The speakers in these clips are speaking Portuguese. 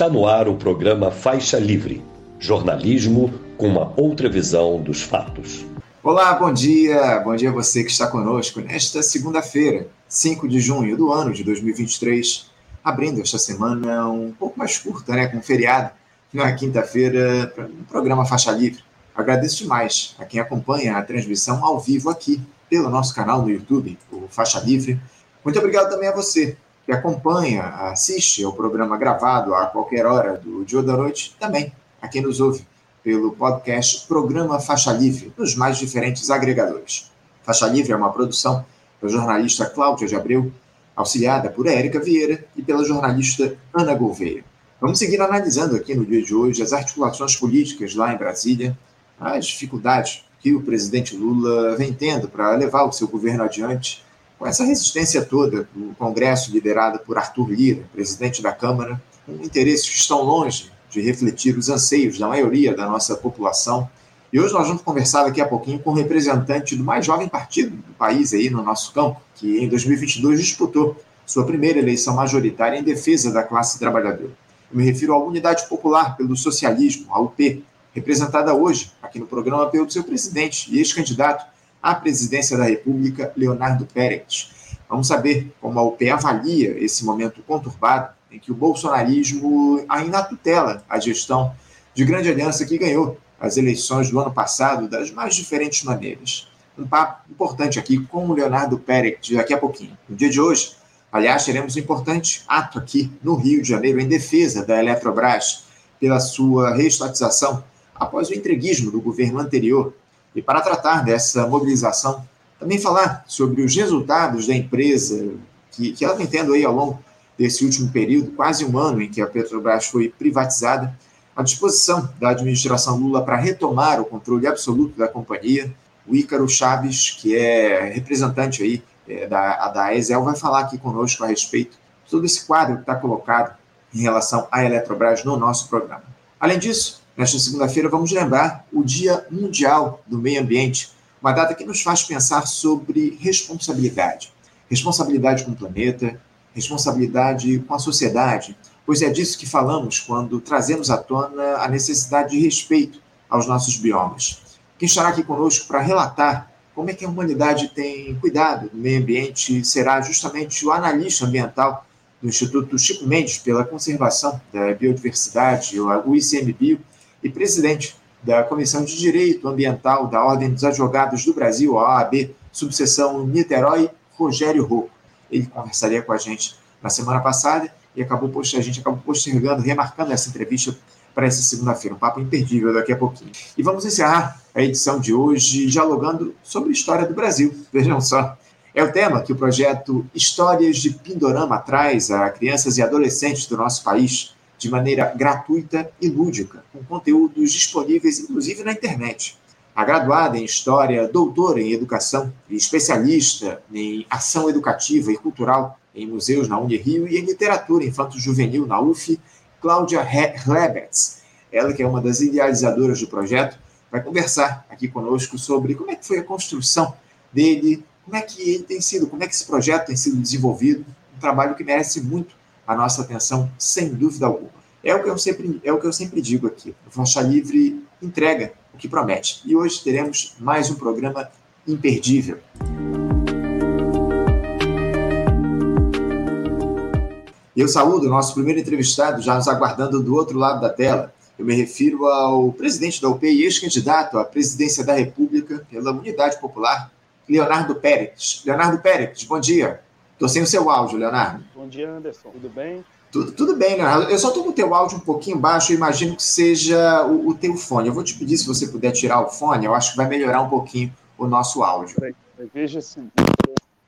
Está no ar o programa Faixa Livre jornalismo com uma outra visão dos fatos. Olá, bom dia. Bom dia a você que está conosco nesta segunda-feira, 5 de junho do ano de 2023, abrindo esta semana um pouco mais curta, né, com feriado, na quinta-feira, um programa Faixa Livre. Agradeço demais a quem acompanha a transmissão ao vivo aqui pelo nosso canal no YouTube, o Faixa Livre. Muito obrigado também a você que acompanha, assiste ao programa gravado a qualquer hora do dia ou da noite, também a quem nos ouve pelo podcast Programa Faixa Livre, nos mais diferentes agregadores. Faixa Livre é uma produção da jornalista Cláudia de Abreu, auxiliada por Érica Vieira e pela jornalista Ana Gouveia. Vamos seguir analisando aqui no dia de hoje as articulações políticas lá em Brasília, as dificuldades que o presidente Lula vem tendo para levar o seu governo adiante, com essa resistência toda do Congresso liderado por Arthur Lira, presidente da Câmara, com interesses que estão longe de refletir os anseios da maioria da nossa população. E hoje nós vamos conversar daqui a pouquinho com um representante do mais jovem partido do país aí no nosso campo, que em 2022 disputou sua primeira eleição majoritária em defesa da classe trabalhadora. Eu me refiro à Unidade Popular pelo Socialismo, a UP, representada hoje aqui no programa pelo seu presidente e ex-candidato à presidência da República, Leonardo Pérez. Vamos saber como a UP avalia esse momento conturbado em que o bolsonarismo ainda tutela a gestão de grande aliança que ganhou as eleições do ano passado das mais diferentes maneiras. Um papo importante aqui com o Leonardo Pérez daqui a pouquinho. No dia de hoje, aliás, teremos um importante ato aqui no Rio de Janeiro em defesa da Eletrobras pela sua reestatização após o entreguismo do governo anterior. E para tratar dessa mobilização, também falar sobre os resultados da empresa que, que ela vem tendo aí ao longo desse último período, quase um ano em que a Petrobras foi privatizada, a disposição da administração Lula para retomar o controle absoluto da companhia. O Ícaro Chaves, que é representante aí é, da, da ESEL, vai falar aqui conosco a respeito de todo esse quadro que está colocado em relação à Eletrobras no nosso programa. Além disso, nesta segunda-feira vamos lembrar o Dia Mundial do Meio Ambiente, uma data que nos faz pensar sobre responsabilidade. Responsabilidade com o planeta, responsabilidade com a sociedade, pois é disso que falamos quando trazemos à tona a necessidade de respeito aos nossos biomas. Quem estará aqui conosco para relatar como é que a humanidade tem cuidado do meio ambiente será justamente o analista ambiental do Instituto Chico Mendes pela Conservação da Biodiversidade, o ICMBio, e presidente da Comissão de Direito Ambiental da Ordem dos Advogados do Brasil, a OAB, subseção Niterói, Rogério Rocco ele conversaria com a gente na semana passada e acabou a gente acabou postergando, remarcando essa entrevista para essa segunda-feira, um papo imperdível daqui a pouquinho. E vamos encerrar a edição de hoje dialogando sobre a história do Brasil. Vejam só, é o tema que o projeto Histórias de Pindorama traz a crianças e adolescentes do nosso país de maneira gratuita e lúdica, com conteúdos disponíveis inclusive na internet. A graduada em História, doutora em Educação e especialista em Ação Educativa e Cultural em Museus na Unirio e em Literatura Infanto-Juvenil na UF, Cláudia Hlebetz. Ela que é uma das idealizadoras do projeto, vai conversar aqui conosco sobre como é que foi a construção dele, como é que ele tem sido, como é que esse projeto tem sido desenvolvido, um trabalho que merece muito a nossa atenção, sem dúvida alguma. É o que eu sempre, é o que eu sempre digo aqui. O Faixa Livre entrega o que promete. E hoje teremos mais um programa imperdível. Eu saúdo o nosso primeiro entrevistado, já nos aguardando do outro lado da tela. Eu me refiro ao presidente da UP e ex-candidato à presidência da República pela Unidade Popular, Leonardo Pérez. Leonardo Pérez, bom dia. Estou sem o seu áudio, Leonardo. Bom dia, Anderson. Tudo bem? Tudo, tudo bem, Leonardo. Eu só estou com o teu áudio um pouquinho baixo, eu imagino que seja o, o teu fone. Eu vou te pedir se você puder tirar o fone, eu acho que vai melhorar um pouquinho o nosso áudio. Veja se.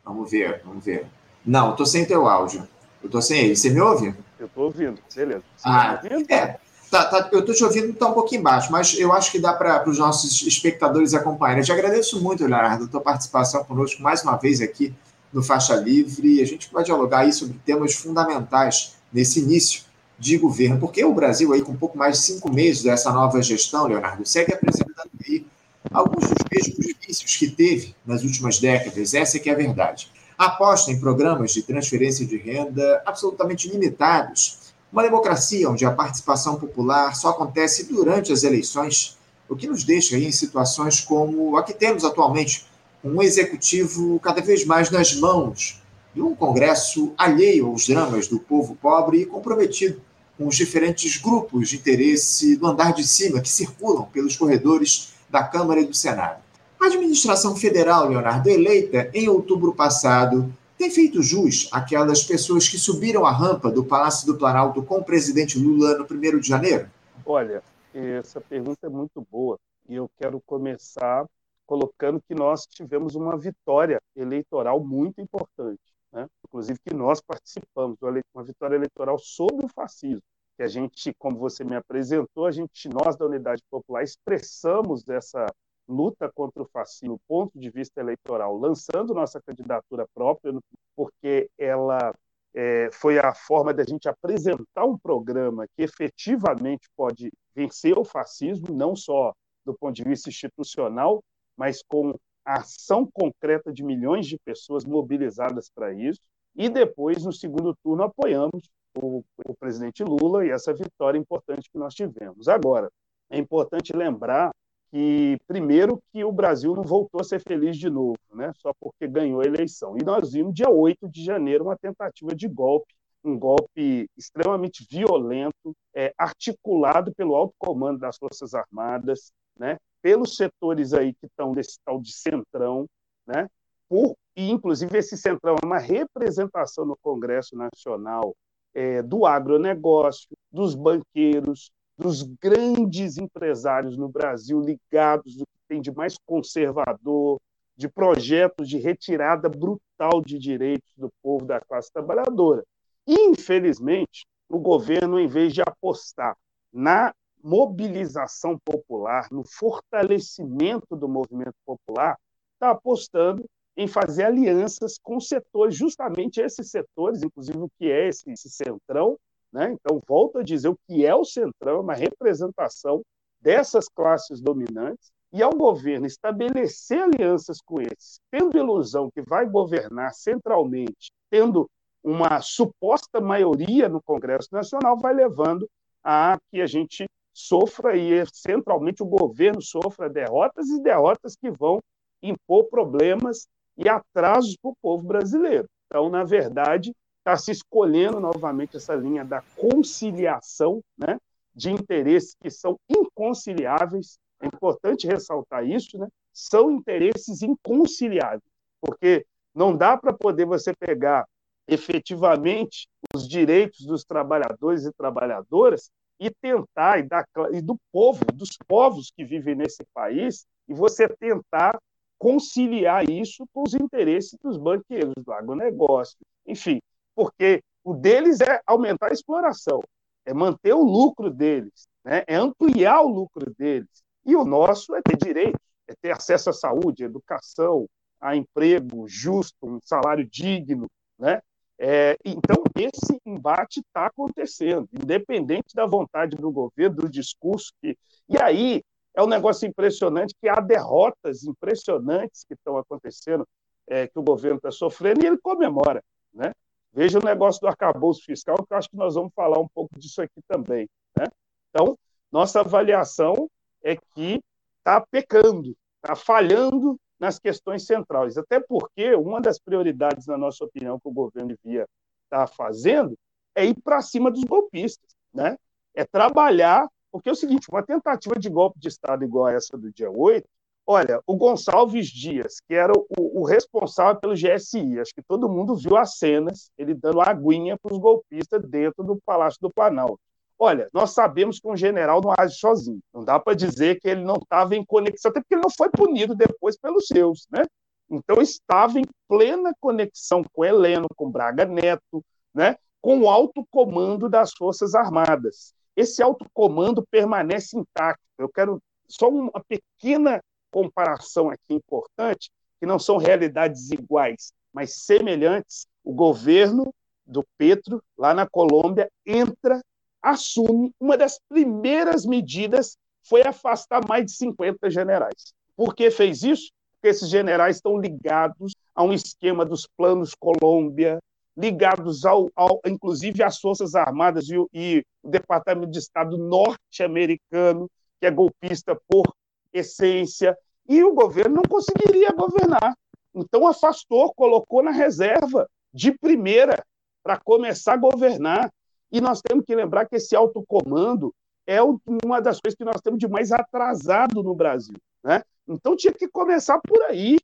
Vamos ver, vamos ver. Não, estou sem teu áudio. Eu estou sem ele. Você me ouve? Eu estou ouvindo, beleza. Você ah, tá ouvindo? é. Tá, tá, eu estou te ouvindo, está um pouquinho baixo, mas eu acho que dá para os nossos espectadores acompanharem. Eu te agradeço muito, Leonardo, a tua participação conosco mais uma vez aqui no Faixa Livre. A gente vai dialogar aí sobre temas fundamentais nesse início de governo, porque o Brasil, aí, com pouco mais de cinco meses dessa nova gestão, Leonardo, segue apresentando aí alguns dos mesmos vícios que teve nas últimas décadas, essa é que é a verdade. Aposta em programas de transferência de renda absolutamente limitados, Uma democracia onde a participação popular só acontece durante as eleições, o que nos deixa em situações como a que temos atualmente, um executivo cada vez mais nas mãos de um Congresso alheio aos dramas do povo pobre e comprometido com os diferentes grupos de interesse do andar de cima que circulam pelos corredores da Câmara e do Senado. A administração federal, Leonardo, eleita em outubro passado, tem feito jus àquelas pessoas que subiram a rampa do Palácio do Planalto com o presidente Lula no 1 de janeiro? Olha, essa pergunta é muito boa e eu quero começar colocando que nós tivemos uma vitória eleitoral muito importante, né? inclusive que nós participamos, uma vitória eleitoral sobre o fascismo, que a gente, como você me apresentou, a gente, nós da Unidade Popular expressamos essa luta contra o fascismo ponto de vista eleitoral, lançando nossa candidatura própria, porque ela é, foi a forma da gente apresentar um programa que efetivamente pode vencer o fascismo, não só do ponto de vista institucional, mas com a ação concreta de milhões de pessoas mobilizadas para isso. E depois, no segundo turno, apoiamos o, o presidente Lula e essa vitória importante que nós tivemos. Agora, é importante lembrar que, primeiro, que o Brasil não voltou a ser feliz de novo, né? só porque ganhou a eleição. E nós vimos, dia 8 de janeiro, uma tentativa de golpe, um golpe extremamente violento, é, articulado pelo alto comando das Forças Armadas, né? Pelos setores aí que estão desse tal de centrão, né? por, e, inclusive, esse centrão é uma representação no Congresso Nacional é, do agronegócio, dos banqueiros, dos grandes empresários no Brasil ligados ao que tem de mais conservador, de projetos de retirada brutal de direitos do povo da classe trabalhadora. Infelizmente, o governo, em vez de apostar na mobilização popular, no fortalecimento do movimento popular, está apostando em fazer alianças com setores, justamente esses setores, inclusive o que é esse, esse centrão, né? Então, volto a dizer, o que é o Centrão é uma representação dessas classes dominantes, e ao governo estabelecer alianças com eles, tendo ilusão que vai governar centralmente, tendo uma suposta maioria no Congresso Nacional, vai levando a que a gente sofra e centralmente o governo sofra derrotas e derrotas que vão impor problemas e atrasos para o povo brasileiro. Então, na verdade, está se escolhendo novamente essa linha da conciliação né, de interesses que são inconciliáveis. É importante ressaltar isso, né? São interesses inconciliáveis, porque não dá para poder você pegar efetivamente os direitos dos trabalhadores e trabalhadoras e tentar e, e do povo, dos povos que vivem nesse país, e você tentar conciliar isso com os interesses dos banqueiros, do agronegócio, enfim, porque o deles é aumentar a exploração, é manter o lucro deles, né? é ampliar o lucro deles. E o nosso é ter direito, é ter acesso à saúde, à educação, a emprego justo, um salário digno. Né? É, então, esse embate está acontecendo, independente da vontade do governo, do discurso. Que... E aí é um negócio impressionante que há derrotas impressionantes que estão acontecendo, é, que o governo está sofrendo, e ele comemora. Né? Veja o negócio do arcabouço fiscal, que eu acho que nós vamos falar um pouco disso aqui também. Né? Então, nossa avaliação é que está pecando, está falhando nas questões centrais. Até porque uma das prioridades, na nossa opinião, que o governo devia estar fazendo é ir para cima dos golpistas. Né? É trabalhar, porque é o seguinte: uma tentativa de golpe de Estado igual a essa do dia 8 Olha, o Gonçalves Dias, que era o, o, responsável pelo GSI, acho que todo mundo viu as cenas, ele dando aguinha para os golpistas dentro do Palácio do Planalto. Olha, nós sabemos que um general não age sozinho. Não dá para dizer que ele não estava em conexão, até porque ele não foi punido depois pelos seus, né? Então estava em plena conexão com Heleno, com Braga Neto, né? Com o alto comando das Forças Armadas. Esse alto comando permanece intacto. Eu quero só uma pequena comparação aqui importante, que não são realidades iguais, mas semelhantes. O governo do Petro, lá na Colômbia, entra, assume, uma das primeiras medidas foi afastar mais de 50 generais. Por que fez isso? Porque esses generais estão ligados a um esquema dos planos Colômbia, ligados ao, ao inclusive às Forças Armadas e, e o Departamento de Estado norte-americano, que é golpista por essência, e o governo não conseguiria governar. Então afastou, colocou na reserva de primeira para começar a governar. E nós temos que lembrar que esse autocomando é uma das coisas que nós temos de mais atrasado no Brasil. Né? Então tinha que começar por aí,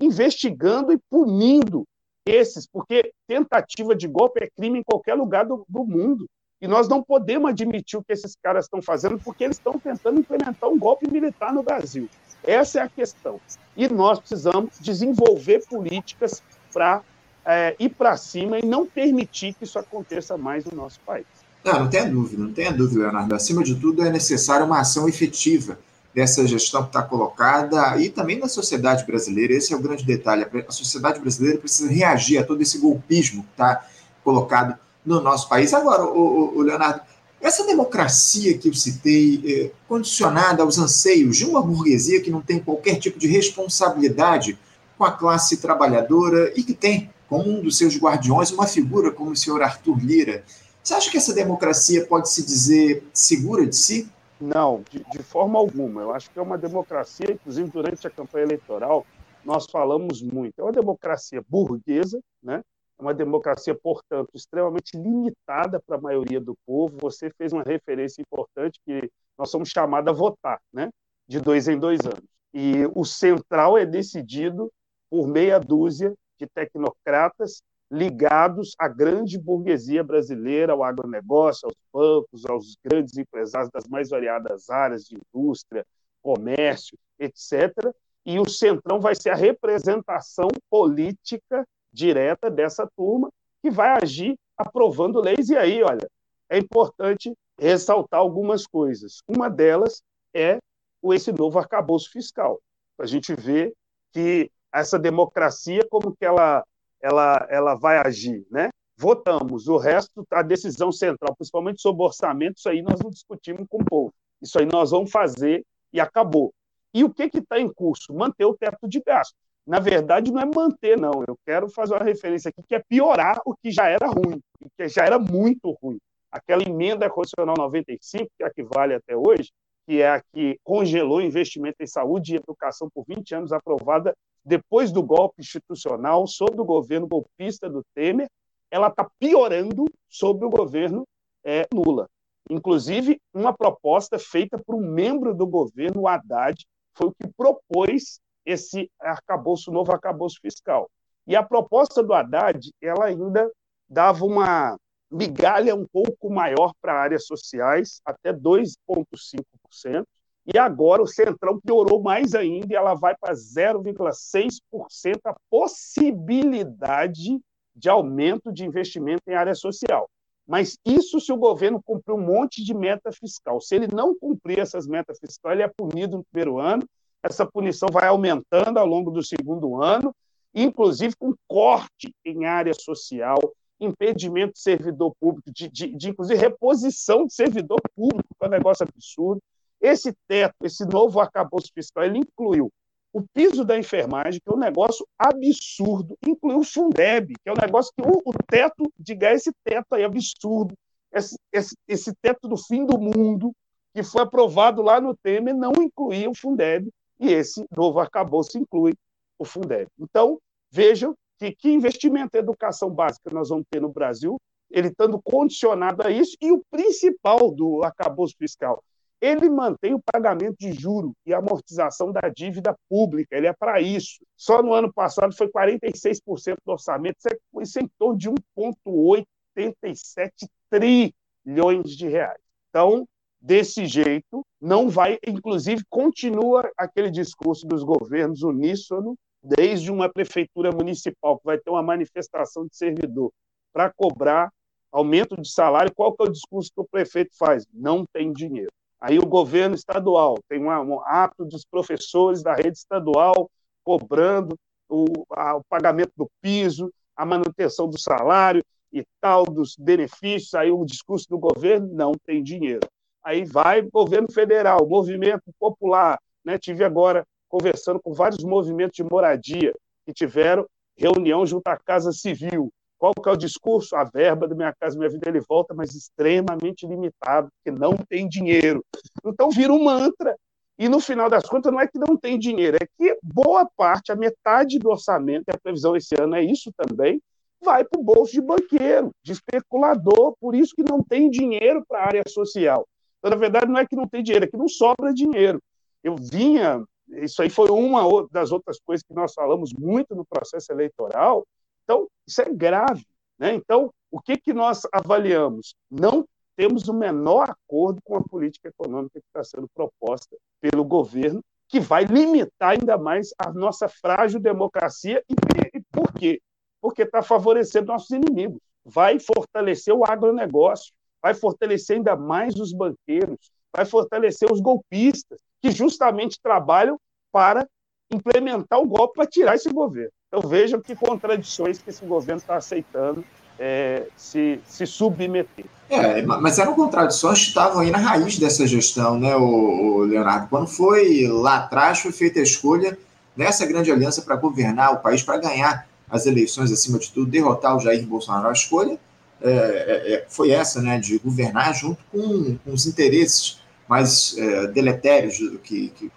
investigando e punindo esses, porque tentativa de golpe é crime em qualquer lugar do, do mundo. E nós não podemos admitir o que esses caras estão fazendo, porque eles estão tentando implementar um golpe militar no Brasil. Essa é a questão. E nós precisamos desenvolver políticas para é, ir para cima e não permitir que isso aconteça mais no nosso país. Não, não tenha dúvida, não tenha dúvida, Leonardo. Acima de tudo, é necessária uma ação efetiva dessa gestão que está colocada e também na sociedade brasileira. Esse é o grande detalhe. A sociedade brasileira precisa reagir a todo esse golpismo que está colocado no nosso país. Agora, o, o Leonardo, essa democracia que eu citei, é, condicionada aos anseios de uma burguesia que não tem qualquer tipo de responsabilidade com a classe trabalhadora e que tem como um dos seus guardiões uma figura como o senhor Arthur Lira. Você acha que essa democracia pode se dizer segura de si? Não, de, de, forma alguma. Eu acho que é uma democracia, inclusive durante a campanha eleitoral, nós falamos muito. É uma democracia burguesa, né? é uma democracia, portanto, extremamente limitada para a maioria do povo. Você fez uma referência importante que nós somos chamados a votar, né? de dois em dois anos. E o central é decidido por meia dúzia de tecnocratas ligados à grande burguesia brasileira, ao agronegócio, aos bancos, aos grandes empresários das mais variadas áreas de indústria, comércio, etc. E o Centrão vai ser a representação política direta dessa turma que vai agir aprovando leis. E aí, olha, é importante ressaltar algumas coisas. Uma delas é esse novo arcabouço fiscal. A gente vê que essa democracia, como que ela ela, ela vai agir, né? Votamos, o resto, a decisão central, principalmente sobre orçamento, isso aí nós não discutimos com o povo. Isso aí nós vamos fazer e acabou. E o que está em curso? Manter o teto de gasto. Na verdade, não é manter, não. Eu quero fazer uma referência aqui que é piorar o que já era ruim, que já era muito ruim. Aquela emenda constitucional 95, que é a que vale até hoje, que é a que congelou investimento em saúde e educação por 20 anos, aprovada depois do golpe institucional, sob o governo golpista do Temer, ela está piorando sob o governo é, Lula. Inclusive, uma proposta feita por um membro do governo, o Haddad, foi o que propôs esse arcabouço, novo arcabouço fiscal. E a proposta do Haddad, ela ainda dava uma migalha um pouco maior para áreas sociais, até 2,5%, e agora o Centrão piorou mais ainda e ela vai para 0,6% a possibilidade de aumento de investimento em área social. Mas isso se o governo cumprir um monte de meta fiscal. Se ele não cumprir essas metas fiscais, ele é punido no primeiro ano. Essa punição vai aumentando ao longo do segundo ano, inclusive com corte em área social, impedimento de servidor público, de, de, de inclusive reposição de servidor público, que é um negócio absurdo. Esse teto, esse novo arcabouço fiscal, ele incluiu o piso da enfermagem, que é um negócio absurdo, incluiu o Fundeb, que é um negócio que o, o teto, diga esse teto aí absurdo, esse, esse, esse teto do fim do mundo, que foi aprovado lá no Temer, não incluía o Fundeb, e esse novo arcabouço inclui o Fundeb. Então, vejam que, que investimento em educação básica nós vamos ter no Brasil, ele estando condicionado a isso, e o principal do arcabouço fiscal, ele mantém o pagamento de juro e amortização da dívida pública, ele é para isso. Só no ano passado foi 46% do orçamento, é, isso é em torno de 1,87 trilhões de reais. Então, desse jeito, não vai, inclusive, continua aquele discurso dos governos uníssono, desde uma prefeitura municipal, que vai ter uma manifestação de servidor para cobrar aumento de salário, qual que é o discurso que o prefeito faz? Não tem dinheiro. Aí o governo estadual tem um ato dos professores da rede estadual cobrando o, a, o pagamento do piso, a manutenção do salário e tal, dos benefícios. Aí o discurso do governo não tem dinheiro. Aí vai o governo federal, movimento popular. Né? Tive agora conversando com vários movimentos de moradia que tiveram reunião junto à Casa Civil. Qual que é o discurso? A verba da Minha Casa Minha Vida ele volta, mas extremamente limitado, porque não tem dinheiro. Então vira um mantra. E no final das contas, não é que não tem dinheiro, é que boa parte, a metade do orçamento, e a previsão esse ano é isso também, vai para o bolso de banqueiro, de especulador, por isso que não tem dinheiro para a área social. Então, na verdade, não é que não tem dinheiro, é que não sobra dinheiro. Eu vinha, isso aí foi uma das outras coisas que nós falamos muito no processo eleitoral, então, isso é grave. Né? Então, o que, que nós avaliamos? Não temos o menor acordo com a política econômica que está sendo proposta pelo governo, que vai limitar ainda mais a nossa frágil democracia. E, e por quê? Porque está favorecendo nossos inimigos. Vai fortalecer o agronegócio, vai fortalecer ainda mais os banqueiros, vai fortalecer os golpistas, que justamente trabalham para implementar o golpe para tirar esse governo. Então vejam que contradições que esse governo está aceitando é, se, se submeter. É, mas eram contradições que estavam aí na raiz dessa gestão, né, o, o Leonardo? Quando foi lá atrás, foi feita a escolha nessa grande aliança para governar o país, para ganhar as eleições, acima de tudo, derrotar o Jair Bolsonaro. A escolha é, é, é foi essa, né, de governar junto com, com os interesses mais é, deletérios que, que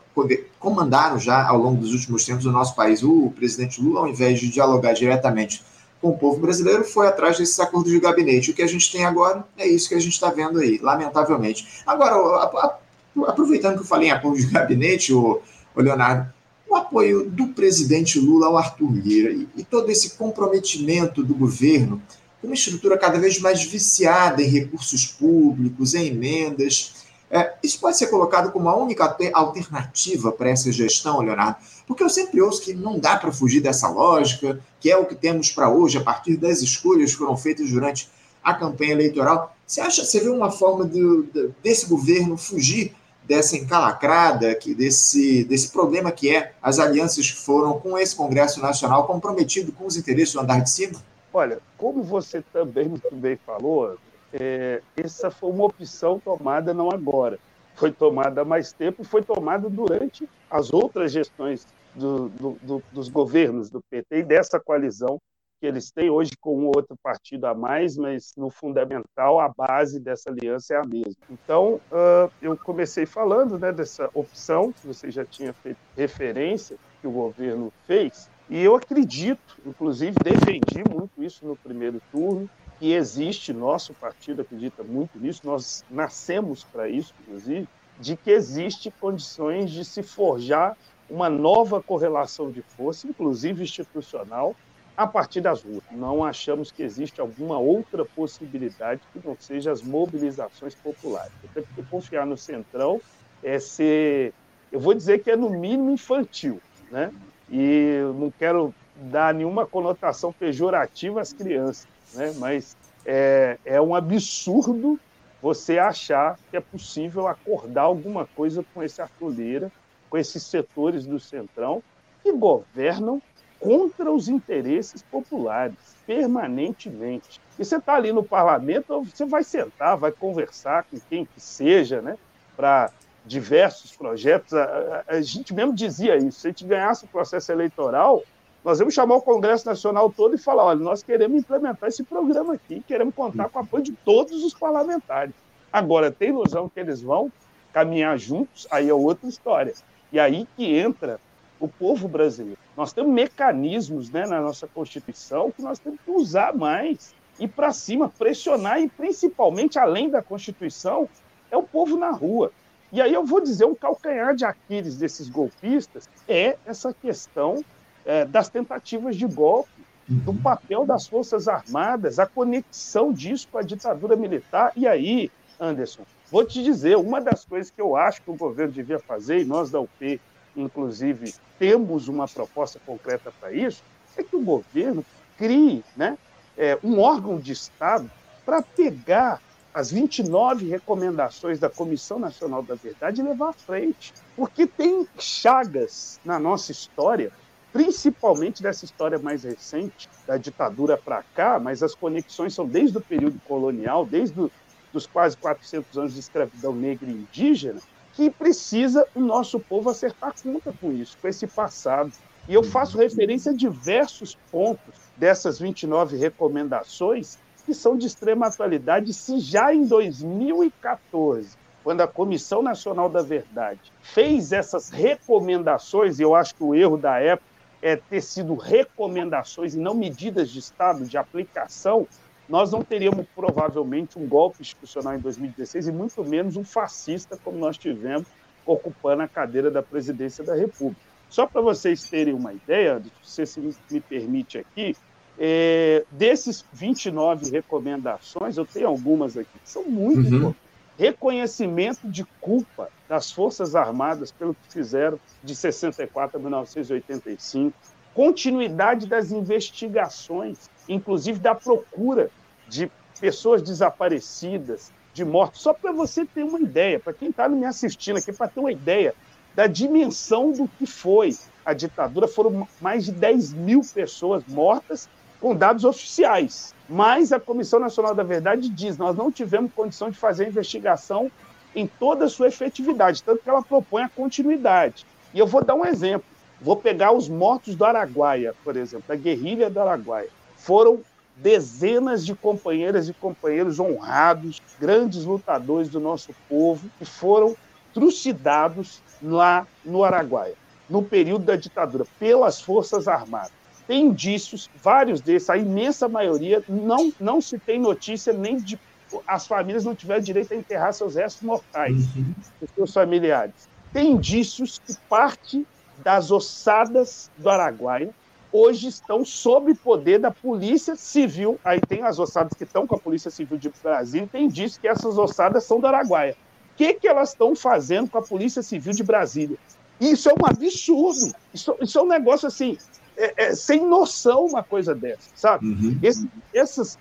comandaram já ao longo dos últimos tempos o nosso país. O presidente Lula, ao invés de dialogar diretamente com o povo brasileiro, foi atrás desses acordos de gabinete. O que a gente tem agora é isso que a gente está vendo aí, lamentavelmente. Agora, aproveitando que eu falei em acordo de gabinete, o, Leonardo, o apoio do presidente Lula ao Arthur Lira e, e todo esse comprometimento do governo com uma estrutura cada vez mais viciada em recursos públicos, em emendas, é, isso pode ser colocado como a única alternativa para essa gestão, Leonardo? Porque eu sempre ouço que não dá para fugir dessa lógica, que é o que temos para hoje, a partir das escolhas que foram feitas durante a campanha eleitoral. Você acha, você vê uma forma de, de, desse governo fugir dessa encalacrada, que, desse, desse problema que é as alianças que foram com esse Congresso Nacional comprometido com os interesses do andar de cima? Olha, como você também muito bem falou, é, essa foi uma opção tomada não agora, foi tomada há mais tempo e foi tomada durante as outras gestões do, do, do, dos governos do PT e dessa coalizão que eles têm hoje com um outro partido a mais, mas no fundamental a base dessa aliança é a mesma. Então, uh, eu comecei falando né, dessa opção que você já tinha feito referência, que o governo fez, e eu acredito, inclusive defendi muito isso no primeiro turno, que existe, nosso partido acredita muito nisso, nós nascemos para isso, inclusive, de que existe condições de se forjar uma nova correlação de força, inclusive institucional, a partir das ruas. Não achamos que existe alguma outra possibilidade que não seja as mobilizações populares. Até porque confiar no Centrão é ser, eu vou dizer que é no mínimo infantil, né? E não quero dar nenhuma conotação pejorativa às crianças, né? mas é, é um absurdo você achar que é possível acordar alguma coisa com esse Arthur com esses setores do Centrão, que governam contra os interesses populares, permanentemente. E você está ali no parlamento, você vai sentar, vai conversar com quem que seja, né, para diversos projetos. A, a, a, gente mesmo dizia isso, se a gente ganhasse o processo eleitoral, nós vamos chamar o Congresso Nacional todo e falar: olha, nós queremos implementar esse programa aqui, queremos contar com o apoio de todos os parlamentares. Agora, tem ilusão que eles vão caminhar juntos, aí é outra história. E aí que entra o povo brasileiro. Nós temos mecanismos né, na nossa Constituição que nós temos que usar mais, ir para cima, pressionar, e principalmente, além da Constituição, é o povo na rua. E aí eu vou dizer, um calcanhar de Aquiles desses golpistas é essa questão é, das tentativas de golpe, do papel das Forças Armadas, a conexão disso com a ditadura militar. E aí, Anderson, vou te dizer, uma das coisas que eu acho que o governo devia fazer, e nós da UP, inclusive, temos uma proposta concreta para isso, é que o governo crie né, é, um órgão de Estado para pegar as 29 recomendações da Comissão Nacional da Verdade e levar à frente. Porque tem chagas na nossa história principalmente dessa história mais recente, da ditadura para cá, mas as conexões são desde o período colonial, desde os dos quase 400 anos de escravidão negra e indígena, que precisa o nosso povo acertar conta com isso, com esse passado. E eu faço referência a diversos pontos dessas 29 recomendações que são de extrema atualidade, se já em 2014, quando a Comissão Nacional da Verdade fez essas recomendações, e eu acho que o erro da época é ter sido recomendações e não medidas de Estado de aplicação, nós não teríamos provavelmente um golpe institucional em 2016 e muito menos um fascista como nós tivemos ocupando a cadeira da presidência da República. Só para vocês terem uma ideia, se você me permite aqui, é, desses 29 recomendações, eu tenho algumas aqui que são muito uhum. importantes. Reconhecimento de culpa das Forças Armadas pelo que fizeram de 64 a 1985, continuidade das investigações, inclusive da procura de pessoas desaparecidas, de mortos, só para você ter uma ideia, para quem está me assistindo aqui, para ter uma ideia da dimensão do que foi a ditadura, foram mais de 10 mil pessoas mortas com dados oficiais. Mas a Comissão Nacional da Verdade diz: nós não tivemos condição de fazer a investigação em toda a sua efetividade, tanto que ela propõe a continuidade. E eu vou dar um exemplo. Vou pegar os mortos do Araguaia, por exemplo, da guerrilha do Araguaia. Foram dezenas de companheiras e companheiros honrados, grandes lutadores do nosso povo, que foram trucidados lá no Araguaia, no período da ditadura, pelas Forças Armadas tem indícios, vários desses, a imensa maioria, não, não se tem notícia nem de. As famílias não tiveram direito a enterrar seus restos mortais, uhum. seus familiares. Tem indícios que parte das ossadas do Araguaia hoje estão sob poder da Polícia Civil. Aí tem as ossadas que estão com a Polícia Civil de Brasília, tem indícios que essas ossadas são do Araguaia. O que, que elas estão fazendo com a Polícia Civil de Brasília? Isso é um absurdo. Isso, isso é um negócio assim é, é, sem noção uma coisa dessa, sabe? Uhum. Esse, esses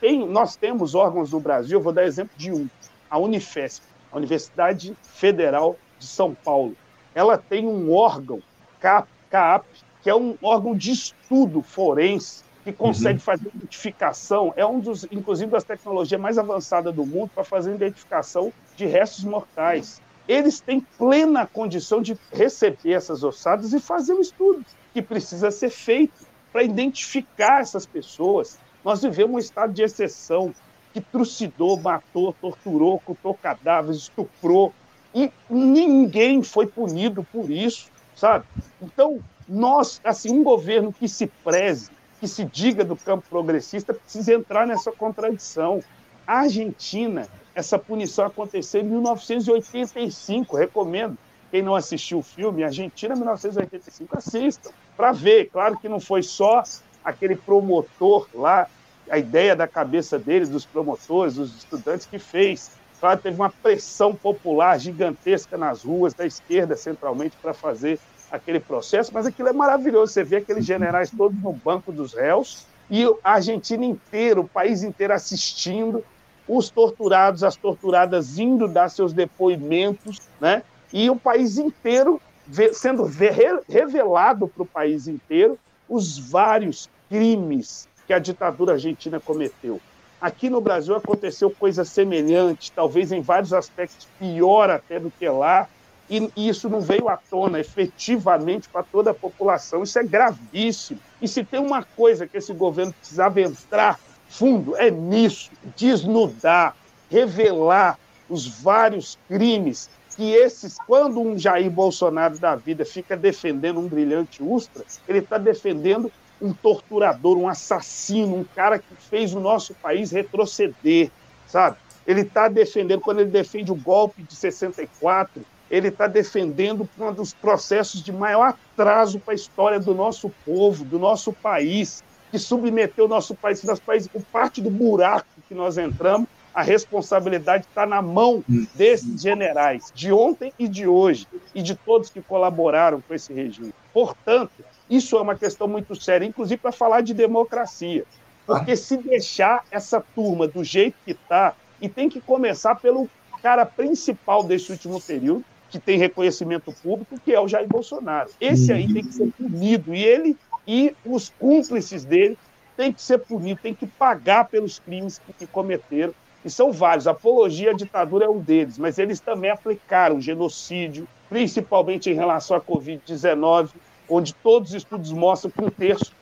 tem, nós temos órgãos no Brasil, vou dar exemplo de um, a Unifesp, a Universidade Federal de São Paulo. Ela tem um órgão, CAP, CAP que é um órgão de estudo forense, que consegue uhum. fazer identificação, é um dos, inclusive, das tecnologias mais avançadas do mundo para fazer identificação de restos mortais. Eles têm plena condição de receber essas ossadas e fazer um estudo que precisa ser feito para identificar essas pessoas. Nós vivemos um estado de exceção que trucidou, matou, torturou, ocultou cadáveres, estuprou, e ninguém foi punido por isso, sabe? Então, nós, assim, um governo que se preze, que se diga do campo progressista, precisa entrar nessa contradição. A Argentina, essa punição aconteceu em 1985, recomendo. Quem não assistiu o filme, Argentina 1985, assistam para ver. Claro que não foi só aquele promotor lá, a ideia da cabeça dele, dos promotores, dos estudantes que fez. Claro, teve uma pressão popular gigantesca nas ruas da esquerda, centralmente, para fazer aquele processo, mas aquilo é maravilhoso. Você vê aqueles generais todos no banco dos réus e a Argentina inteira, o país inteiro assistindo, os torturados, as torturadas indo dar seus depoimentos, né? e o país inteiro sendo revelado para o país inteiro os vários crimes que a ditadura argentina cometeu. Aqui no Brasil aconteceu coisa semelhante, talvez em vários aspectos pior até do que lá, e isso não veio à tona efetivamente para toda a população. Isso é gravíssimo. E se tem uma coisa que esse governo precisava entrar fundo, é nisso: desnudar, revelar os vários crimes que esses, quando um Jair Bolsonaro da vida fica defendendo um brilhante Ustra, ele está defendendo um torturador, um assassino, um cara que fez o nosso país retroceder, sabe? Ele está defendendo, quando ele defende o golpe de 64, ele está defendendo um dos processos de maior atraso para a história do nosso povo, do nosso país, que submeteu o nosso país, nosso país, parte do buraco que nós entramos, a responsabilidade está na mão desses generais, de ontem e de hoje, e de todos que colaboraram com esse regime. Portanto, isso é uma questão muito séria, inclusive para falar de democracia. Porque se deixar essa turma do jeito que está, e tem que começar pelo cara principal desse último período, que tem reconhecimento público, que é o Jair Bolsonaro. Esse aí tem que ser punido, e ele e os cúmplices dele têm que ser punidos, têm que pagar pelos crimes que, que cometeram e são vários. apologia à ditadura é um deles, mas eles também aplicaram genocídio, principalmente em relação à Covid-19. onde todos os estudos mostram que um terço,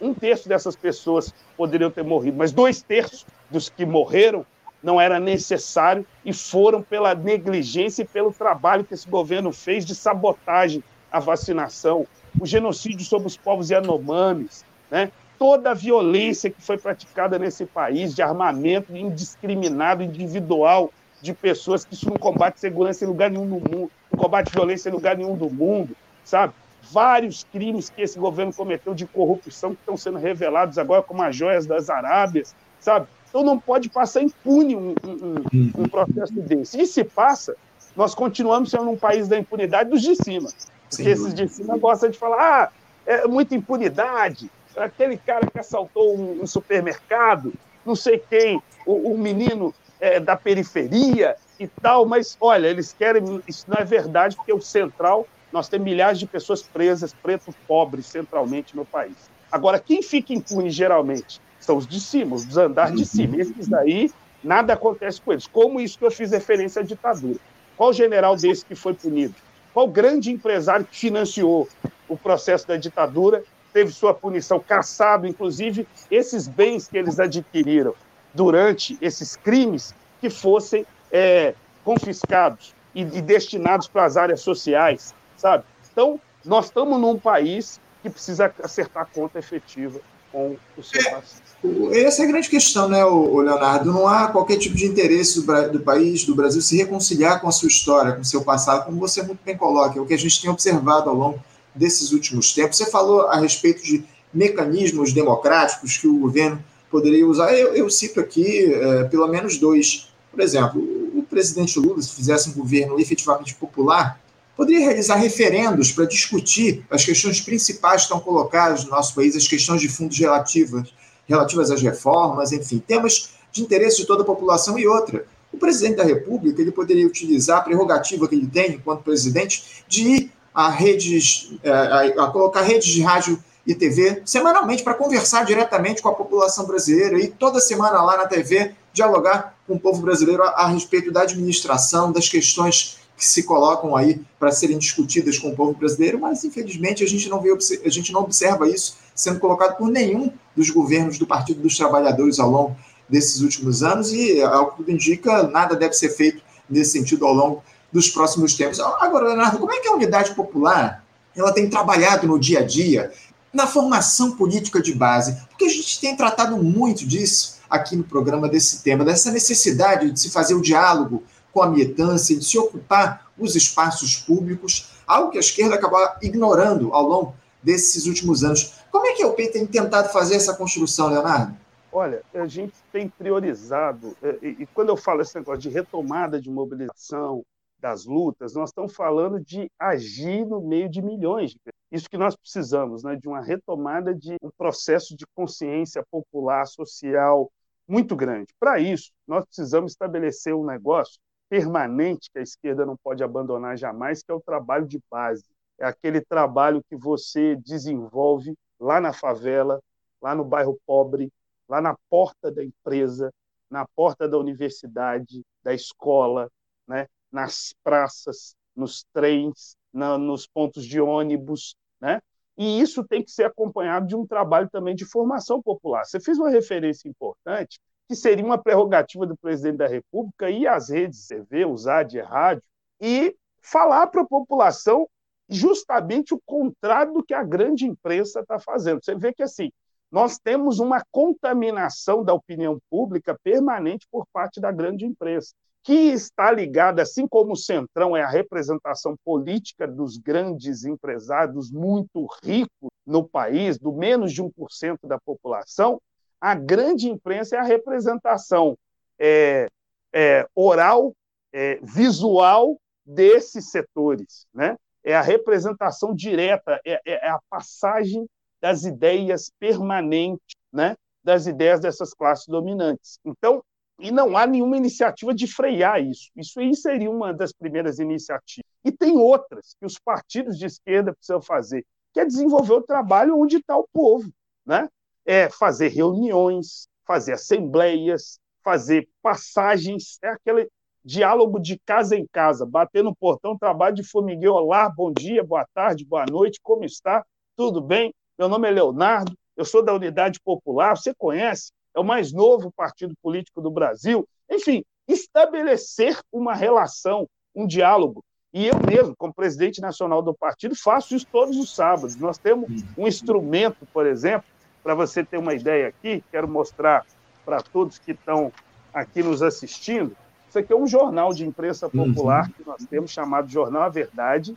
um terço dessas pessoas poderiam ter morrido, mas dois terços dos que morreram não era necessário e foram pela negligência e pelo trabalho que esse governo fez de sabotagem à vacinação, o genocídio sobre os povos Yanomamis, né? Toda a violência que foi praticada nesse país, de armamento indiscriminado, individual, de pessoas que isso não combate segurança em lugar nenhum no mundo, não combate violência em lugar nenhum do mundo, sabe? Vários crimes que esse governo cometeu de corrupção que estão sendo revelados agora como as joias das Arábias, sabe? Então não pode passar impune um, um, um processo desse. E se passa, nós continuamos sendo um país da impunidade dos de cima. Porque esses de cima gostam de falar, ah, é muita impunidade, aquele cara que assaltou um, um supermercado, não sei quem, o, o menino é, da periferia e tal, mas olha, eles querem, isso não é verdade, porque o central, nós temos milhares de pessoas presas, pretos, pobres, centralmente no país. Agora, quem fica impune geralmente são os de cima, os andares de cima. Esses daí, nada acontece com eles. Como isso que eu fiz referência à ditadura. Qual general desse que foi punido? Qual grande empresário que financiou o processo da ditadura teve sua punição caçado, inclusive esses bens que eles adquiriram durante esses crimes que fossem é, confiscados e, e destinados para as áreas sociais, sabe? Então, nós estamos num país que precisa acertar conta efetiva com o seu é, paciente. Essa é a grande questão, né, Leonardo? Não há qualquer tipo de interesse do, do, país, do Brasil, se reconciliar com a sua história, com o seu passado, como você muito bem coloca. É o que a gente tem observado ao longo desses últimos tempos. Você falou a respeito de mecanismos democráticos que o governo poderia usar. Eu, eu cito aqui é, pelo menos dois. Por exemplo, o presidente Lula, se fizesse um governo efetivamente popular, poderia realizar referendos para discutir as questões principais que estão colocadas no nosso país, as questões de fundos relativas, relativas às reformas, enfim, temas de interesse de toda a população e outra. O presidente da República ele poderia utilizar a prerrogativa que ele tem, enquanto presidente, de ir a redes, é, a, colocar redes de rádio e TV semanalmente para conversar diretamente com a população brasileira e toda semana lá na TV dialogar com o povo brasileiro a, a respeito da administração, das questões que se colocam aí para serem discutidas com o povo brasileiro, mas infelizmente a gente não vê, a gente não observa isso sendo colocado por nenhum dos governos do Partido dos Trabalhadores ao longo desses últimos anos e ao que tudo indica nada deve ser feito nesse sentido ao longo dos próximos tempos. Agora, Leonardo, como é que a unidade popular ela tem trabalhado no dia a dia na formação política de base? Porque a gente tem tratado muito disso aqui no programa desse tema, dessa necessidade de se fazer o diálogo com a militância, de se ocupar os espaços públicos, algo que a esquerda acabou ignorando ao longo desses últimos anos. Como é que a UP tem tentado fazer essa construção, Leonardo? Olha, a gente tem priorizado, é, e quando eu falo esse negócio de retomada de mobilização, das lutas, nós estamos falando de agir no meio de milhões de pessoas. Isso que nós precisamos, né, de uma retomada de um processo de consciência popular, social muito grande. Para isso, nós precisamos estabelecer um negócio permanente que a esquerda não pode abandonar jamais, que é o trabalho de base. É aquele trabalho que você desenvolve lá na favela, lá no bairro pobre, lá na porta da empresa, na porta da universidade, da escola, né? Nas praças, nos trens, na, nos pontos de ônibus, né? E isso tem que ser acompanhado de um trabalho também de formação popular. Você fez uma referência importante, que seria uma prerrogativa do presidente da República ir às redes TV, usar de rádio e falar para a população justamente o contrário do que a grande imprensa está fazendo. Você vê que assim nós temos uma contaminação da opinião pública permanente por parte da grande imprensa que está ligada, assim como o Centrão é a representação política dos grandes empresários muito ricos no país, do menos de 1% da população, a grande imprensa é a representação é, é, oral, é, visual desses setores. Né? É a representação direta, é, é, é a passagem das ideias permanentes, né? das ideias dessas classes dominantes. Então, e não há nenhuma iniciativa de frear isso. Isso aí seria uma das primeiras iniciativas. E tem outras que os partidos de esquerda precisam fazer, que é desenvolver o trabalho onde está o povo. Né? É fazer reuniões, fazer assembleias, fazer passagens, é aquele, diálogo de casa em casa, bater no portão, trabalho de formigueiro, olá, bom dia, boa tarde, boa noite, como está? Tudo bem? Meu nome é Leonardo, eu sou da Unidade Popular, você conhece? É o mais novo partido político do Brasil. Enfim, estabelecer uma relação, um diálogo. E eu mesmo, como presidente nacional do partido, faço isso todos os sábados. Nós temos um instrumento, por exemplo, para você ter uma ideia aqui, quero mostrar para todos que estão aqui nos assistindo. Isso aqui é um jornal de imprensa popular uhum. que nós temos, chamado Jornal A Verdade.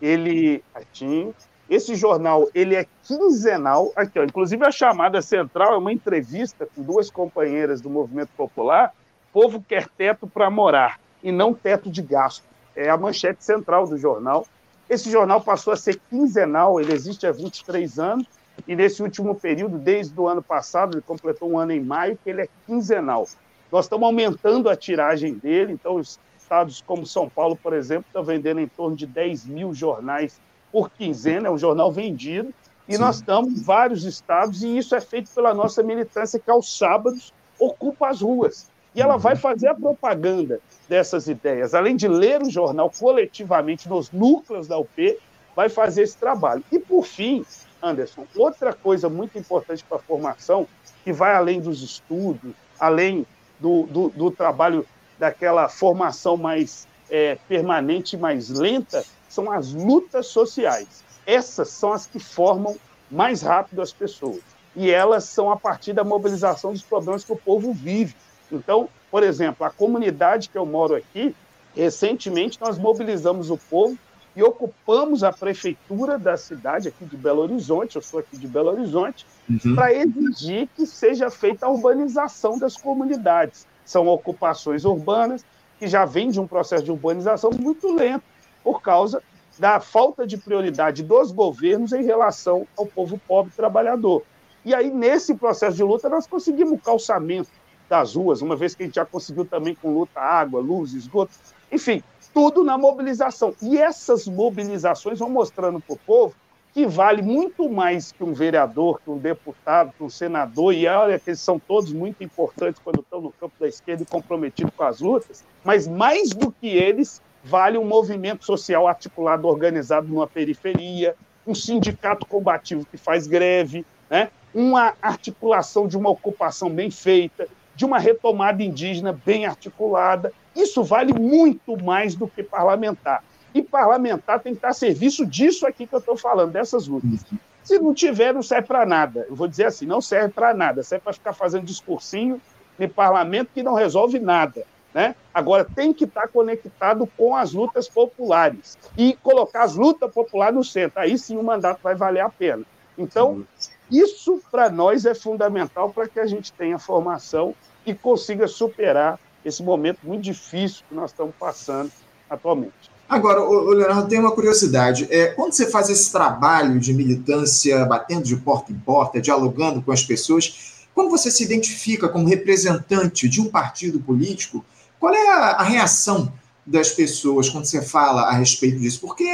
Ele, atinho, esse jornal ele é quinzenal. Aqui, ó, inclusive a chamada central é uma entrevista com duas companheiras do movimento popular. Povo quer teto para morar e não teto de gasto. É a manchete central do jornal. Esse jornal passou a ser quinzenal, ele existe há 23 anos, e nesse último período, desde o ano passado, ele completou um ano em maio, que ele é quinzenal. Nós estamos aumentando a tiragem dele, então estados como São Paulo, por exemplo, estão vendendo em torno de 10 mil jornais por quinzena, é um jornal vendido, e Sim. nós estamos em vários estados, e isso é feito pela nossa militância, que aos sábados ocupa as ruas. E ela vai fazer a propaganda dessas ideias. Além de ler o jornal coletivamente nos núcleos da UP, vai fazer esse trabalho. E, por fim, Anderson, outra coisa muito importante para a formação, que vai além dos estudos, além do, do, do trabalho daquela formação mais é, permanente, mais lenta, são as lutas sociais. Essas são as que formam mais rápido as pessoas. E elas são a partir da mobilização dos problemas que o povo vive. Então, por exemplo, a comunidade que eu moro aqui, recentemente nós mobilizamos o povo e ocupamos a prefeitura da cidade aqui de Belo Horizonte, eu sou aqui de Belo Horizonte, uhum. para exigir que seja feita a urbanização das comunidades. São ocupações urbanas que já vêm de um processo de urbanização muito lento, por causa da falta de prioridade dos governos em relação ao povo pobre trabalhador. E aí, nesse processo de luta, nós conseguimos o calçamento das ruas, uma vez que a gente já conseguiu também com luta água, luz, esgoto, enfim, tudo na mobilização. E essas mobilizações vão mostrando para o povo que vale muito mais que um vereador, que um deputado, que um senador, e olha que eles são todos muito importantes quando estão no campo da esquerda e comprometidos com as lutas, mas mais do que eles, vale um movimento social articulado, organizado numa periferia, um sindicato combativo que faz greve, né? uma articulação de uma ocupação bem feita, de uma retomada indígena bem articulada. Isso vale muito mais do que parlamentar. E parlamentar tem que estar a serviço disso aqui que eu estou falando, dessas lutas. Se não tiver, não serve para nada. Eu vou dizer assim, não serve para nada. Serve para ficar fazendo discursinho em parlamento que não resolve nada. Né? Agora, tem que estar conectado com as lutas populares e colocar as lutas populares no centro. Aí sim o mandato vai valer a pena. Então, isso para nós é fundamental para que a gente tenha formação e consiga superar esse momento muito difícil que nós estamos passando atualmente. Agora, Leonardo, tem uma curiosidade. É, quando você faz esse trabalho de militância, batendo de porta em porta, dialogando com as pessoas, quando você se identifica como representante de um partido político, qual é a, a reação das pessoas quando você fala a respeito disso? Porque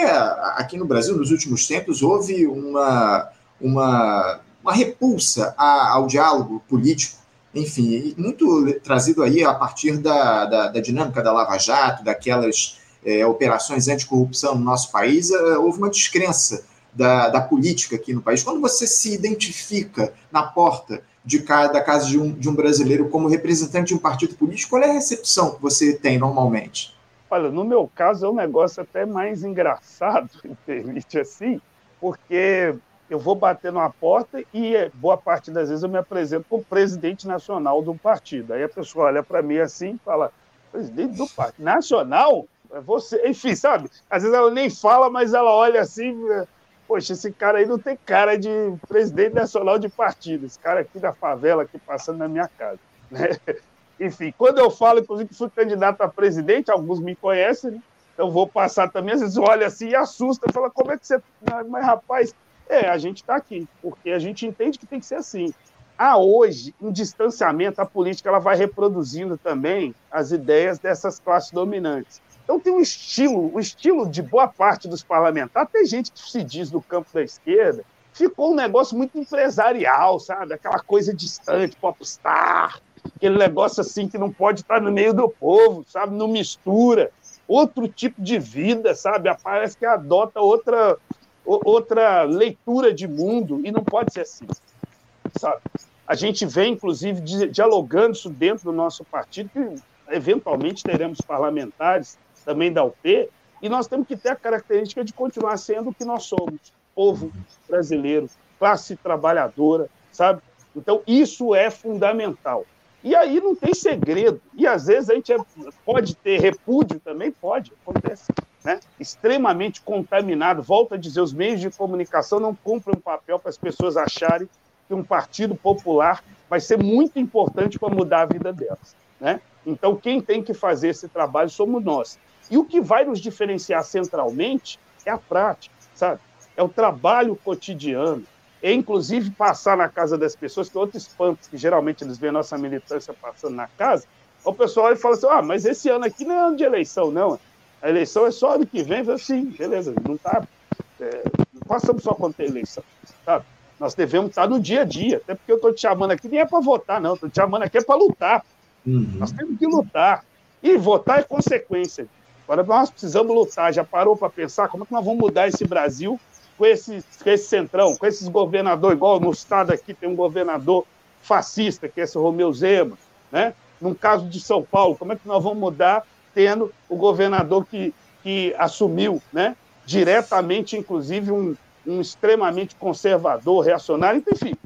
aqui no Brasil, nos últimos tempos, houve uma, uma, uma repulsa ao diálogo político enfim, muito trazido aí a partir da, da, da dinâmica da Lava Jato, daquelas é, operações anticorrupção no nosso país, é, houve uma descrença da, da política aqui no país. Quando você se identifica na porta de cada, da casa de um, de um brasileiro como representante de um partido político, qual é a recepção que você tem normalmente? Olha, no meu caso é um negócio até mais engraçado, me permite assim, porque eu vou bater numa porta e eh, boa parte das vezes eu me apresento como presidente nacional um partido. Aí a pessoa olha para mim assim e fala: presidente do partido nacional? É você, enfim, sabe? Às vezes ela nem fala, mas ela olha assim, eh, poxa, esse cara aí não tem cara de presidente nacional de partido, esse cara aqui da favela aqui passando na minha casa, né? Enfim, quando eu falo, inclusive, que fui candidato a presidente, alguns me conhecem, né? eu vou passar também, às vezes olha assim e assusta, fala, como é que você. Mas, rapaz, é, a gente está aqui, porque a gente entende que tem que ser assim. Há hoje um distanciamento, a política ela vai reproduzindo também as ideias dessas classes dominantes. Então tem um estilo, o estilo de boa parte dos parlamentares, tem gente que se diz do campo da esquerda, ficou um negócio muito empresarial, sabe? Aquela coisa distante, popstar, aquele negócio assim que não pode estar no meio do povo, sabe? Não mistura. Outro tipo de vida, sabe? Parece que adota outra, outra leitura de mundo e não pode ser assim, sabe? A gente vem, inclusive, dialogando isso dentro do nosso partido, que eventualmente teremos parlamentares também da UP, e nós temos que ter a característica de continuar sendo o que nós somos, povo brasileiro, classe trabalhadora, sabe? Então, isso é fundamental. E aí não tem segredo. E às vezes a gente é, pode ter repúdio também, pode, acontece. Né? Extremamente contaminado. Volto a dizer, os meios de comunicação não cumprem um papel para as pessoas acharem que um partido popular vai ser muito importante para mudar a vida delas. Né? Então, quem tem que fazer esse trabalho somos nós. E o que vai nos diferenciar centralmente é a prática, sabe? É o trabalho cotidiano, é inclusive passar na casa das pessoas, que é outro espanto, que geralmente eles veem nossa militância passando na casa, o pessoal fala assim, ah, mas esse ano aqui não é ano de eleição, não. A eleição é só ano que vem. Eu sim, beleza, não está... É, não passamos só quando tem eleição, sabe? Nós devemos estar no dia a dia, até porque eu estou te chamando aqui nem é para votar, não, estou te chamando aqui é para lutar. Uhum. Nós temos que lutar. E votar é consequência. Agora nós precisamos lutar. Já parou para pensar como é que nós vamos mudar esse Brasil com esse, com esse centrão, com esses governadores, igual no estado aqui tem um governador fascista, que é esse Romeu Zema, né? No caso de São Paulo, como é que nós vamos mudar tendo o governador que, que assumiu, né? Diretamente, inclusive, um, um extremamente conservador, reacionário, então, enfim,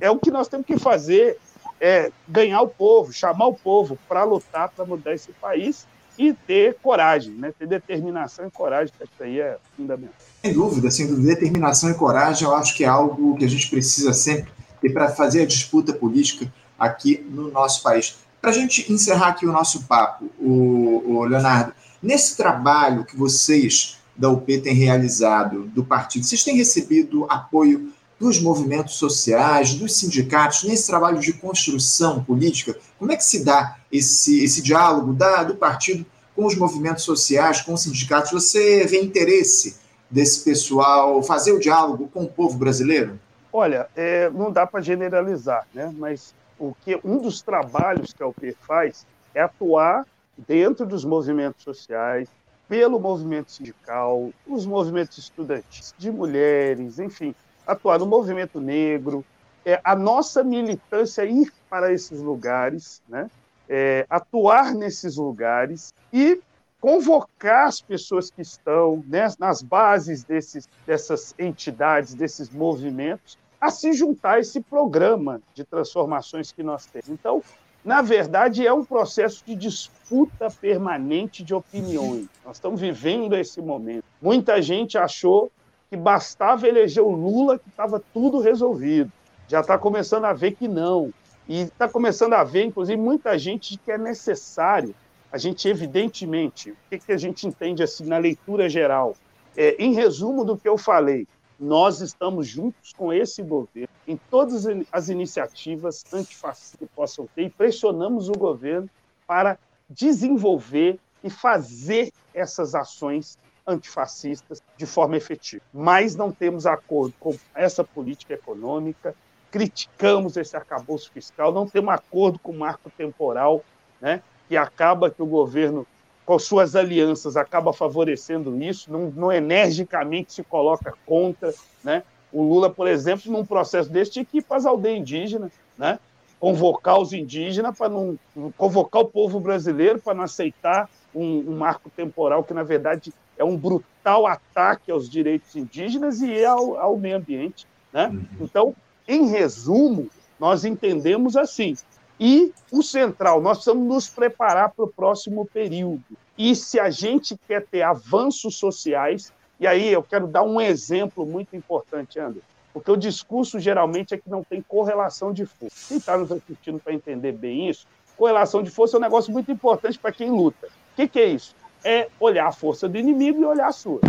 é o que nós temos que fazer, é ganhar o povo, chamar o povo para lutar para mudar esse país e ter coragem, né? ter determinação e coragem, que isso aí é fundamental. Sem dúvida, sem dúvida, determinação e coragem eu acho que é algo que a gente precisa sempre ter para fazer a disputa política aqui no nosso país. Para a gente encerrar aqui o nosso papo, o, o Leonardo, nesse trabalho que vocês da UP têm realizado, do partido, vocês têm recebido apoio dos movimentos sociais, dos sindicatos, nesse trabalho de construção política? Como é que se dá esse, esse diálogo da, do partido com os movimentos sociais, com os sindicatos? Você vê interesse desse pessoal fazer o diálogo com o povo brasileiro? Olha, é, não dá para generalizar, né? mas o que um dos trabalhos que a UP faz é atuar dentro dos movimentos sociais, pelo movimento sindical, os movimentos estudantis, de mulheres, enfim, atuar no movimento negro, é, a nossa militância ir para esses lugares, né? É, atuar nesses lugares e convocar as pessoas que estão né, nas bases desses, dessas entidades, desses movimentos, a se juntar a esse programa de transformações que nós temos. Então, na verdade, é um processo de disputa permanente de opiniões. Nós estamos vivendo esse momento. Muita gente achou que bastava eleger o Lula que estava tudo resolvido. Já está começando a ver que não. E está começando a ver, inclusive, muita gente que é necessário. A gente, evidentemente, o que, que a gente entende assim na leitura geral? É, em resumo do que eu falei, nós estamos juntos com esse governo em todas as iniciativas antifascistas que possam ter e pressionamos o governo para desenvolver e fazer essas ações antifascistas de forma efetiva. Mas não temos acordo com essa política econômica, criticamos esse arcabouço fiscal, não temos acordo com o marco temporal, né, que acaba que o governo, com suas alianças, acaba favorecendo isso, não, não energicamente se coloca contra. Né? O Lula, por exemplo, num processo desse, tinha que ir para as aldeias indígenas, né? convocar os indígenas para não convocar o povo brasileiro para não aceitar um, um, marco temporal que na verdade é um brutal ataque aos direitos indígenas e ao, ao meio ambiente. Né? Uhum. Então, em resumo, nós entendemos assim. E o central, nós precisamos nos preparar para o próximo período. E se a gente quer ter avanços sociais, e aí eu quero dar um exemplo muito importante, André, porque o discurso geralmente é que não tem correlação de força. Quem está nos assistindo para entender bem isso, correlação de força é um negócio muito importante para quem luta. O que, que é isso? É olhar a força do inimigo e olhar a sua.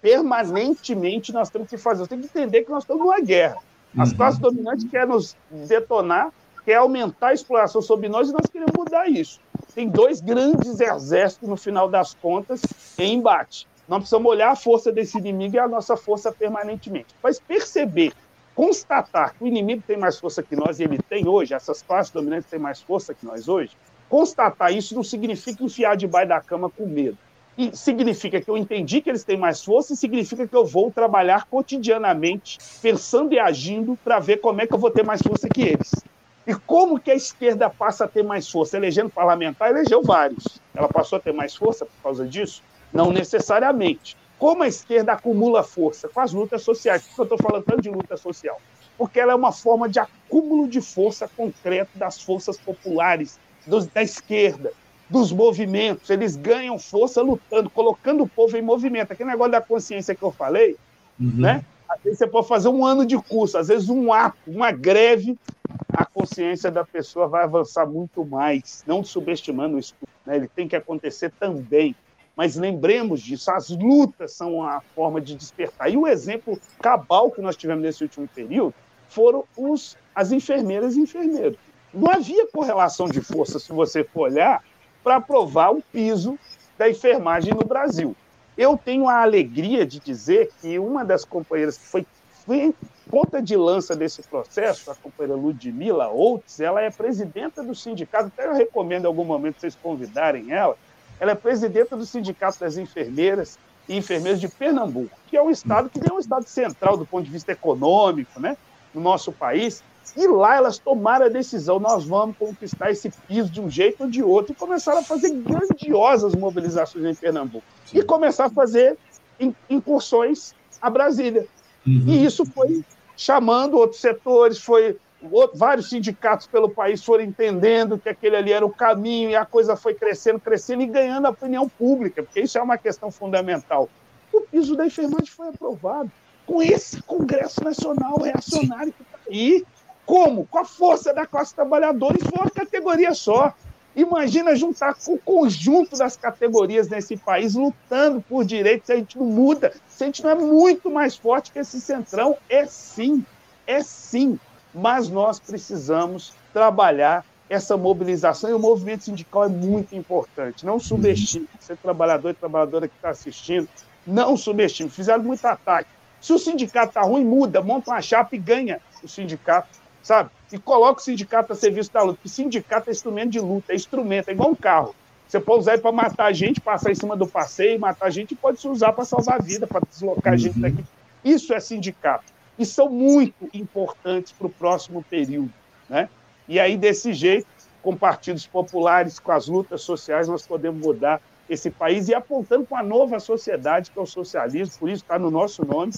Permanentemente nós temos que fazer. Nós temos que entender que nós estamos numa guerra. As uhum. classes dominantes querem nos detonar, quer aumentar a exploração sobre nós e nós queremos mudar isso. Tem dois grandes exércitos, no final das contas, em embate. Nós precisamos olhar a força desse inimigo e a nossa força permanentemente. Mas perceber constatar que o inimigo tem mais força que nós, e ele tem hoje, essas classes dominantes têm mais força que nós hoje, constatar isso não significa enfiar debaixo da cama com medo. E significa que eu entendi que eles têm mais força e significa que eu vou trabalhar cotidianamente, pensando e agindo, para ver como é que eu vou ter mais força que eles. E como que a esquerda passa a ter mais força? Elegendo parlamentar, elegeu vários. Ela passou a ter mais força por causa disso? Não necessariamente. Como a esquerda acumula força? Com as lutas sociais. Por que eu estou falando tanto de luta social? Porque ela é uma forma de acúmulo de força concreto das forças populares, dos, da esquerda, dos movimentos. Eles ganham força lutando, colocando o povo em movimento. Aquele negócio da consciência que eu falei, uhum. né? Às vezes você pode fazer um ano de curso, às vezes um ato, uma greve, a consciência da pessoa vai avançar muito mais, não subestimando o estudo. Né? Ele tem que acontecer também. Mas lembremos disso, as lutas são a forma de despertar. E o exemplo cabal que nós tivemos nesse último período foram os, as enfermeiras e enfermeiros. Não havia correlação de força, se você for olhar, para aprovar o piso da enfermagem no Brasil. Eu tenho a alegria de dizer que uma das companheiras que foi, ponta de lança desse processo, a companheira Ludmila Outes, ela é presidenta do sindicato, até eu recomendo em algum momento vocês convidarem ela, ela é presidenta do Sindicato das Enfermeiras e Enfermeiros de Pernambuco, que é um estado que é um estado central do ponto de vista econômico, né, no nosso país, e lá elas tomaram a decisão: nós vamos conquistar esse piso de um jeito ou de outro, e começaram a fazer grandiosas mobilizações em Pernambuco. E começar a fazer incursões a Brasília. Uhum. E isso foi chamando outros setores, foi vários sindicatos pelo país foram entendendo que aquele ali era o caminho e a coisa foi crescendo, crescendo e ganhando a opinião pública, porque isso é uma questão fundamental. O piso da enfermagem foi aprovado com esse Congresso Nacional reacionário que está aí. Como? Com a força da classe trabalhadora, e foi uma categoria só. Imagina juntar com o conjunto das categorias nesse país lutando por direitos, se a gente não muda, se a gente não é muito mais forte que esse centrão, é sim, é sim. Mas nós precisamos trabalhar essa mobilização e o movimento sindical é muito importante. Não subestime, você trabalhador e trabalhadora que está assistindo, não subestime. Fizeram muito ataque. Se o sindicato está ruim, muda, monta uma chapa e ganha o sindicato sabe? E coloca o sindicato a serviço da luta, porque sindicato é instrumento de luta, é instrumento, é igual um carro. Você pode usar para matar a gente, passar em cima do passeio, matar a gente, e pode se usar para salvar a vida, para deslocar a gente uhum. daqui. Isso é sindicato. E são muito importantes para o próximo período. Né? E aí, desse jeito, com partidos populares, com as lutas sociais, nós podemos mudar esse país e apontando para a nova sociedade, que é o socialismo, por isso está no nosso nome,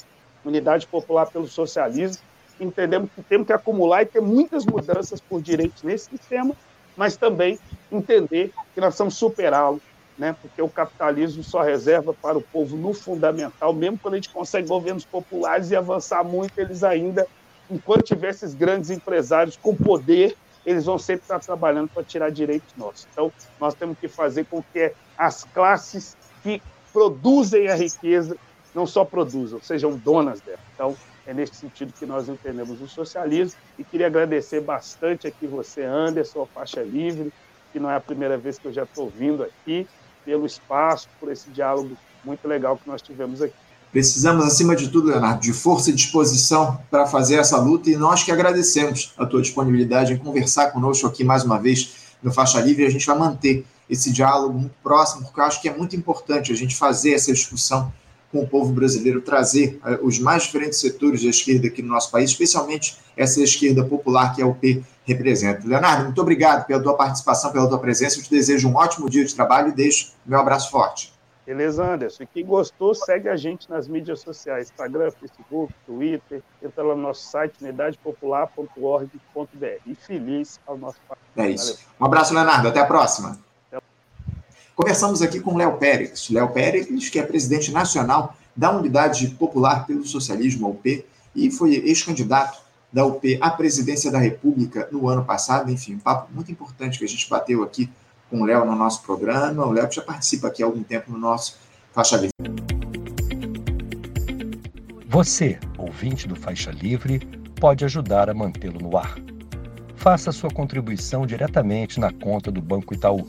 Unidade Popular pelo Socialismo, entendemos que temos que acumular e ter muitas mudanças por direitos nesse sistema, mas também entender que nós precisamos superá-lo, né? porque o capitalismo só reserva para o povo no fundamental, mesmo quando a gente consegue governos populares e avançar muito, eles ainda, enquanto tiver esses grandes empresários com poder, eles vão sempre estar trabalhando para tirar direitos nossos. Então, nós temos que fazer com que as classes que produzem a riqueza não só produzam, sejam donas dela. Então, é nesse sentido que nós entendemos o socialismo e queria agradecer bastante aqui você, Anderson, a Faixa Livre, que não é a primeira vez que eu já estou vindo aqui, pelo espaço, por esse diálogo muito legal que nós tivemos aqui. Precisamos, acima de tudo, Leonardo, de força e disposição para fazer essa luta e nós que agradecemos a tua disponibilidade em conversar conosco aqui mais uma vez no Faixa Livre. A gente vai manter esse diálogo muito próximo, porque eu acho que é muito importante a gente fazer essa discussão com o povo brasileiro, trazer uh, os mais diferentes setores da esquerda aqui no nosso país, especialmente essa esquerda popular que a UP representa. Leonardo, muito obrigado pela tua participação, pela tua presença. Eu te desejo um ótimo dia de trabalho e deixo meu abraço forte. Beleza, Anderson. E quem gostou, segue a gente nas mídias sociais, Instagram, Facebook, Twitter, entra lá no nosso site, unidadepopular.org.br. E feliz ao nosso É isso. Um abraço, Leonardo. Até a próxima. Conversamos aqui com Léo Pérez. Léo Pérez, que é presidente nacional da Unidade Popular pelo Socialismo, a UP, e foi ex-candidato da UP à presidência da República no ano passado. Enfim, um papo muito importante que a gente bateu aqui com o Léo no nosso programa. O Léo já participa aqui há algum tempo no nosso Faixa Livre. Você, ouvinte do Faixa Livre, pode ajudar a mantê-lo no ar. Faça sua contribuição diretamente na conta do Banco Itaú.